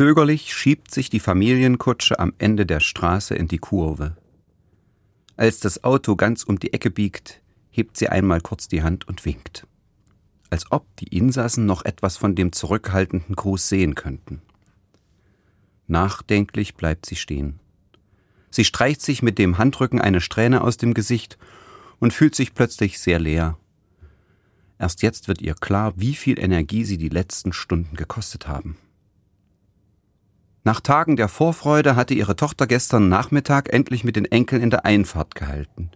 Zögerlich schiebt sich die Familienkutsche am Ende der Straße in die Kurve. Als das Auto ganz um die Ecke biegt, hebt sie einmal kurz die Hand und winkt. Als ob die Insassen noch etwas von dem zurückhaltenden Gruß sehen könnten. Nachdenklich bleibt sie stehen. Sie streicht sich mit dem Handrücken eine Strähne aus dem Gesicht und fühlt sich plötzlich sehr leer. Erst jetzt wird ihr klar, wie viel Energie sie die letzten Stunden gekostet haben. Nach Tagen der Vorfreude hatte ihre Tochter gestern Nachmittag endlich mit den Enkeln in der Einfahrt gehalten.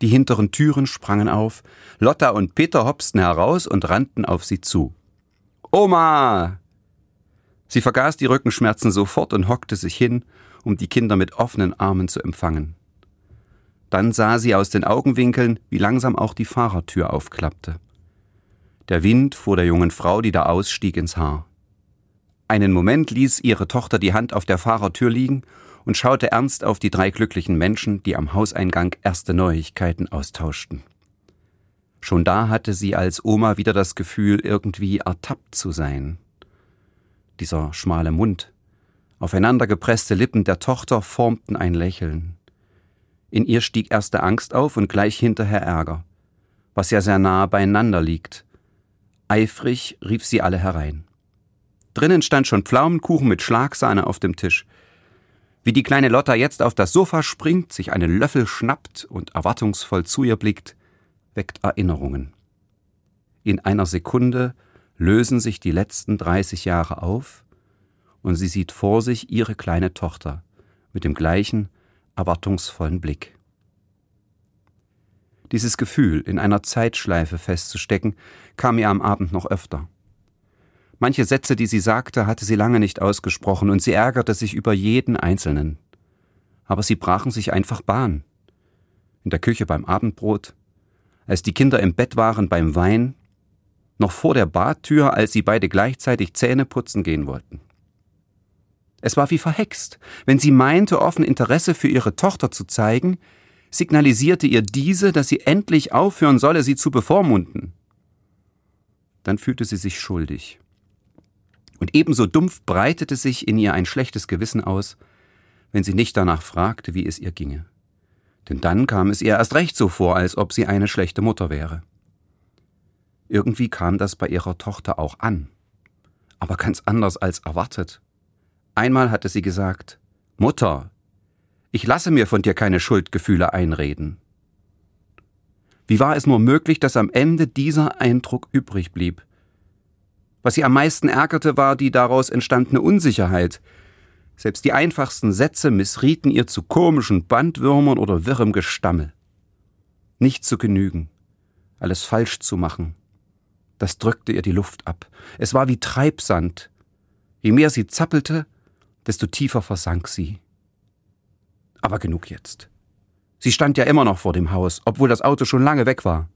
Die hinteren Türen sprangen auf, Lotta und Peter hopsten heraus und rannten auf sie zu. Oma! Sie vergaß die Rückenschmerzen sofort und hockte sich hin, um die Kinder mit offenen Armen zu empfangen. Dann sah sie aus den Augenwinkeln, wie langsam auch die Fahrertür aufklappte. Der Wind fuhr der jungen Frau, die da ausstieg, ins Haar. Einen Moment ließ ihre Tochter die Hand auf der Fahrertür liegen und schaute ernst auf die drei glücklichen Menschen, die am Hauseingang erste Neuigkeiten austauschten. Schon da hatte sie als Oma wieder das Gefühl, irgendwie ertappt zu sein. Dieser schmale Mund, aufeinandergepresste Lippen der Tochter formten ein Lächeln. In ihr stieg erste Angst auf und gleich hinterher Ärger, was ja sehr nahe beieinander liegt. Eifrig rief sie alle herein. Drinnen stand schon Pflaumenkuchen mit Schlagsahne auf dem Tisch. Wie die kleine Lotta jetzt auf das Sofa springt, sich einen Löffel schnappt und erwartungsvoll zu ihr blickt, weckt Erinnerungen. In einer Sekunde lösen sich die letzten 30 Jahre auf und sie sieht vor sich ihre kleine Tochter mit dem gleichen erwartungsvollen Blick. Dieses Gefühl, in einer Zeitschleife festzustecken, kam ihr am Abend noch öfter. Manche Sätze, die sie sagte, hatte sie lange nicht ausgesprochen, und sie ärgerte sich über jeden einzelnen. Aber sie brachen sich einfach Bahn. In der Küche beim Abendbrot, als die Kinder im Bett waren beim Wein, noch vor der Badtür, als sie beide gleichzeitig Zähne putzen gehen wollten. Es war wie verhext. Wenn sie meinte, offen Interesse für ihre Tochter zu zeigen, signalisierte ihr diese, dass sie endlich aufhören solle, sie zu bevormunden. Dann fühlte sie sich schuldig. Und ebenso dumpf breitete sich in ihr ein schlechtes Gewissen aus, wenn sie nicht danach fragte, wie es ihr ginge. Denn dann kam es ihr erst recht so vor, als ob sie eine schlechte Mutter wäre. Irgendwie kam das bei ihrer Tochter auch an, aber ganz anders als erwartet. Einmal hatte sie gesagt Mutter, ich lasse mir von dir keine Schuldgefühle einreden. Wie war es nur möglich, dass am Ende dieser Eindruck übrig blieb? Was sie am meisten ärgerte, war die daraus entstandene Unsicherheit. Selbst die einfachsten Sätze missrieten ihr zu komischen Bandwürmern oder wirrem Gestammel. Nicht zu genügen, alles falsch zu machen. Das drückte ihr die Luft ab. Es war wie Treibsand. Je mehr sie zappelte, desto tiefer versank sie. Aber genug jetzt. Sie stand ja immer noch vor dem Haus, obwohl das Auto schon lange weg war.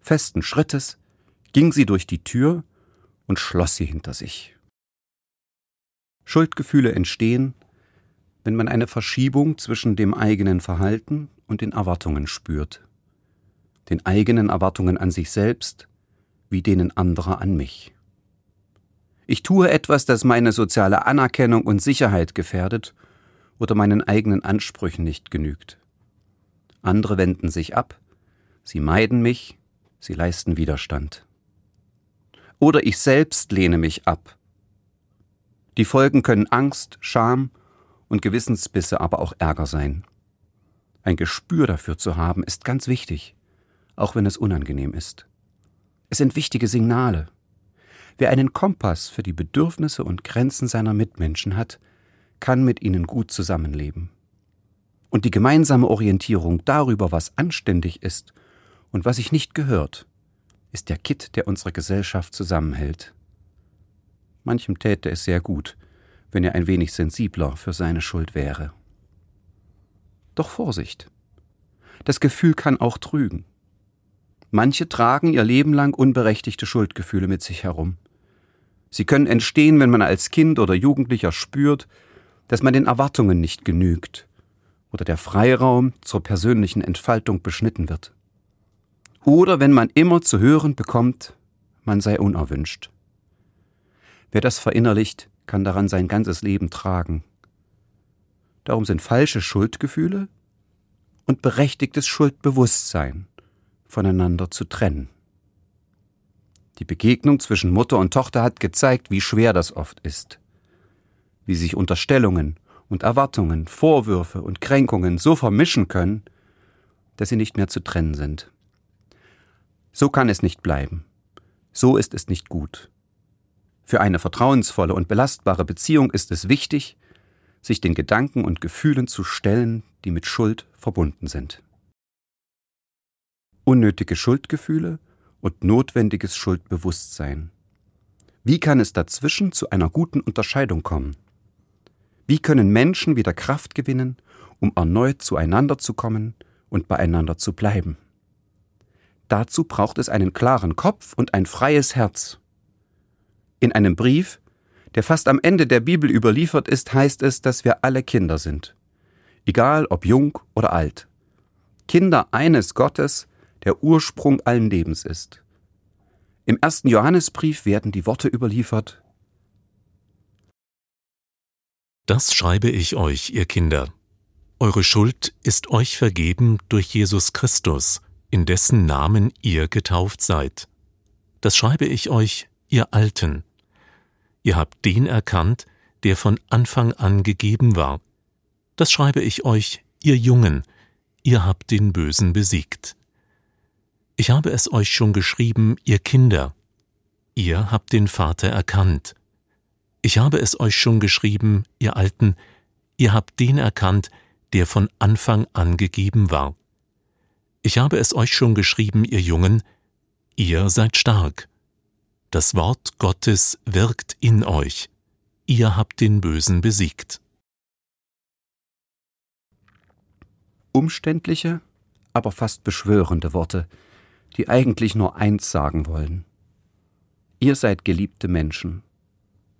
Festen Schrittes ging sie durch die Tür und schloss sie hinter sich. Schuldgefühle entstehen, wenn man eine Verschiebung zwischen dem eigenen Verhalten und den Erwartungen spürt, den eigenen Erwartungen an sich selbst wie denen anderer an mich. Ich tue etwas, das meine soziale Anerkennung und Sicherheit gefährdet oder meinen eigenen Ansprüchen nicht genügt. Andere wenden sich ab, sie meiden mich, sie leisten Widerstand oder ich selbst lehne mich ab. Die Folgen können Angst, Scham und Gewissensbisse, aber auch Ärger sein. Ein Gespür dafür zu haben, ist ganz wichtig, auch wenn es unangenehm ist. Es sind wichtige Signale. Wer einen Kompass für die Bedürfnisse und Grenzen seiner Mitmenschen hat, kann mit ihnen gut zusammenleben. Und die gemeinsame Orientierung darüber, was anständig ist und was sich nicht gehört, ist der Kitt, der unsere Gesellschaft zusammenhält. Manchem täte es sehr gut, wenn er ein wenig sensibler für seine Schuld wäre. Doch Vorsicht. Das Gefühl kann auch trügen. Manche tragen ihr Leben lang unberechtigte Schuldgefühle mit sich herum. Sie können entstehen, wenn man als Kind oder Jugendlicher spürt, dass man den Erwartungen nicht genügt oder der Freiraum zur persönlichen Entfaltung beschnitten wird. Oder wenn man immer zu hören bekommt, man sei unerwünscht. Wer das verinnerlicht, kann daran sein ganzes Leben tragen. Darum sind falsche Schuldgefühle und berechtigtes Schuldbewusstsein voneinander zu trennen. Die Begegnung zwischen Mutter und Tochter hat gezeigt, wie schwer das oft ist, wie sich Unterstellungen und Erwartungen, Vorwürfe und Kränkungen so vermischen können, dass sie nicht mehr zu trennen sind. So kann es nicht bleiben. So ist es nicht gut. Für eine vertrauensvolle und belastbare Beziehung ist es wichtig, sich den Gedanken und Gefühlen zu stellen, die mit Schuld verbunden sind. Unnötige Schuldgefühle und notwendiges Schuldbewusstsein. Wie kann es dazwischen zu einer guten Unterscheidung kommen? Wie können Menschen wieder Kraft gewinnen, um erneut zueinander zu kommen und beieinander zu bleiben? Dazu braucht es einen klaren Kopf und ein freies Herz. In einem Brief, der fast am Ende der Bibel überliefert ist, heißt es, dass wir alle Kinder sind. Egal ob jung oder alt. Kinder eines Gottes, der Ursprung allen Lebens ist. Im ersten Johannesbrief werden die Worte überliefert. Das schreibe ich euch, ihr Kinder. Eure Schuld ist euch vergeben durch Jesus Christus, in dessen Namen ihr getauft seid. Das schreibe ich euch, ihr Alten. Ihr habt den erkannt, der von Anfang an gegeben war. Das schreibe ich euch, ihr Jungen, ihr habt den Bösen besiegt. Ich habe es euch schon geschrieben, ihr Kinder. Ihr habt den Vater erkannt. Ich habe es euch schon geschrieben, ihr Alten, ihr habt den erkannt, der von Anfang an gegeben war. Ich habe es euch schon geschrieben, ihr Jungen, ihr seid stark. Das Wort Gottes wirkt in euch. Ihr habt den Bösen besiegt. Umständliche, aber fast beschwörende Worte, die eigentlich nur eins sagen wollen. Ihr seid geliebte Menschen,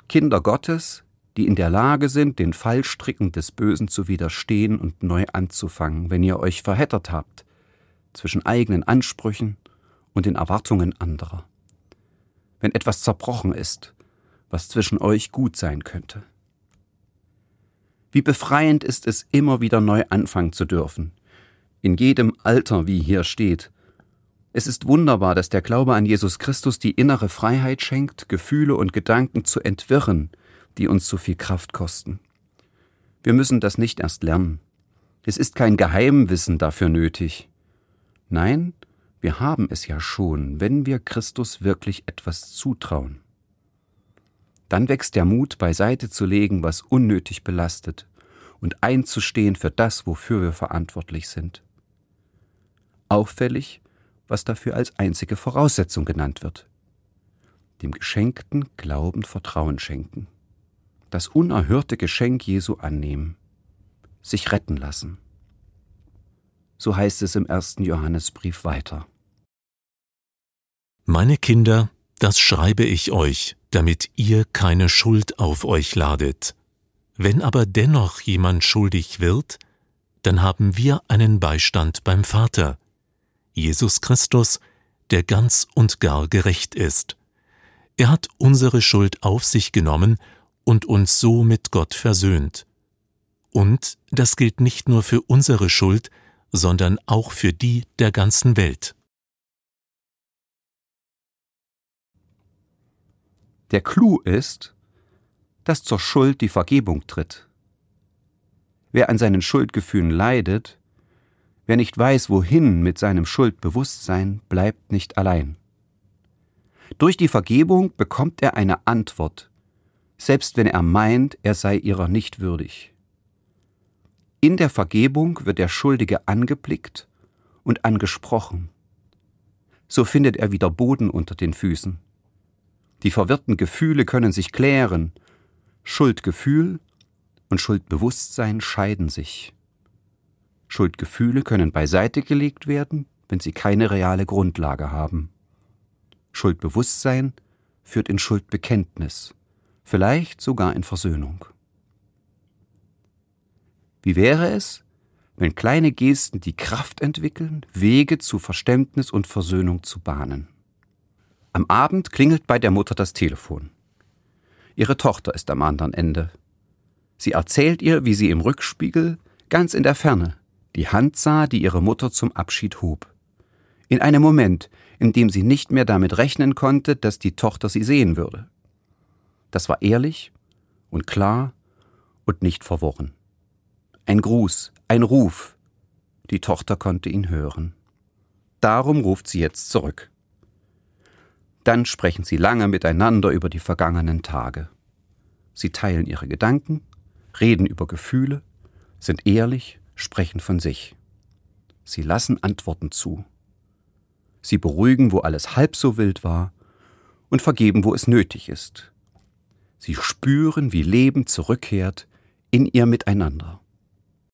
Kinder Gottes, die in der Lage sind, den Fallstricken des Bösen zu widerstehen und neu anzufangen, wenn ihr euch verheddert habt zwischen eigenen Ansprüchen und den Erwartungen anderer. Wenn etwas zerbrochen ist, was zwischen euch gut sein könnte. Wie befreiend ist es, immer wieder neu anfangen zu dürfen, in jedem Alter, wie hier steht, es ist wunderbar, dass der Glaube an Jesus Christus die innere Freiheit schenkt, Gefühle und Gedanken zu entwirren, die uns so viel Kraft kosten. Wir müssen das nicht erst lernen. Es ist kein Geheimwissen dafür nötig. Nein, wir haben es ja schon, wenn wir Christus wirklich etwas zutrauen. Dann wächst der Mut, beiseite zu legen, was unnötig belastet, und einzustehen für das, wofür wir verantwortlich sind. Auffällig, was dafür als einzige Voraussetzung genannt wird. Dem geschenkten Glauben Vertrauen schenken. Das unerhörte Geschenk Jesu annehmen. Sich retten lassen. So heißt es im ersten Johannesbrief weiter. Meine Kinder, das schreibe ich euch, damit ihr keine Schuld auf euch ladet. Wenn aber dennoch jemand schuldig wird, dann haben wir einen Beistand beim Vater, Jesus Christus, der ganz und gar gerecht ist. Er hat unsere Schuld auf sich genommen und uns so mit Gott versöhnt. Und das gilt nicht nur für unsere Schuld, sondern auch für die der ganzen Welt. Der Clou ist, dass zur Schuld die Vergebung tritt. Wer an seinen Schuldgefühlen leidet, Wer nicht weiß, wohin mit seinem Schuldbewusstsein, bleibt nicht allein. Durch die Vergebung bekommt er eine Antwort, selbst wenn er meint, er sei ihrer nicht würdig. In der Vergebung wird der Schuldige angeblickt und angesprochen. So findet er wieder Boden unter den Füßen. Die verwirrten Gefühle können sich klären. Schuldgefühl und Schuldbewusstsein scheiden sich. Schuldgefühle können beiseite gelegt werden, wenn sie keine reale Grundlage haben. Schuldbewusstsein führt in Schuldbekenntnis, vielleicht sogar in Versöhnung. Wie wäre es, wenn kleine Gesten die Kraft entwickeln, Wege zu Verständnis und Versöhnung zu bahnen? Am Abend klingelt bei der Mutter das Telefon. Ihre Tochter ist am anderen Ende. Sie erzählt ihr, wie sie im Rückspiegel, ganz in der Ferne, die Hand sah, die ihre Mutter zum Abschied hob. In einem Moment, in dem sie nicht mehr damit rechnen konnte, dass die Tochter sie sehen würde. Das war ehrlich und klar und nicht verworren. Ein Gruß, ein Ruf. Die Tochter konnte ihn hören. Darum ruft sie jetzt zurück. Dann sprechen sie lange miteinander über die vergangenen Tage. Sie teilen ihre Gedanken, reden über Gefühle, sind ehrlich, sprechen von sich. Sie lassen Antworten zu. Sie beruhigen, wo alles halb so wild war, und vergeben, wo es nötig ist. Sie spüren, wie Leben zurückkehrt in ihr Miteinander.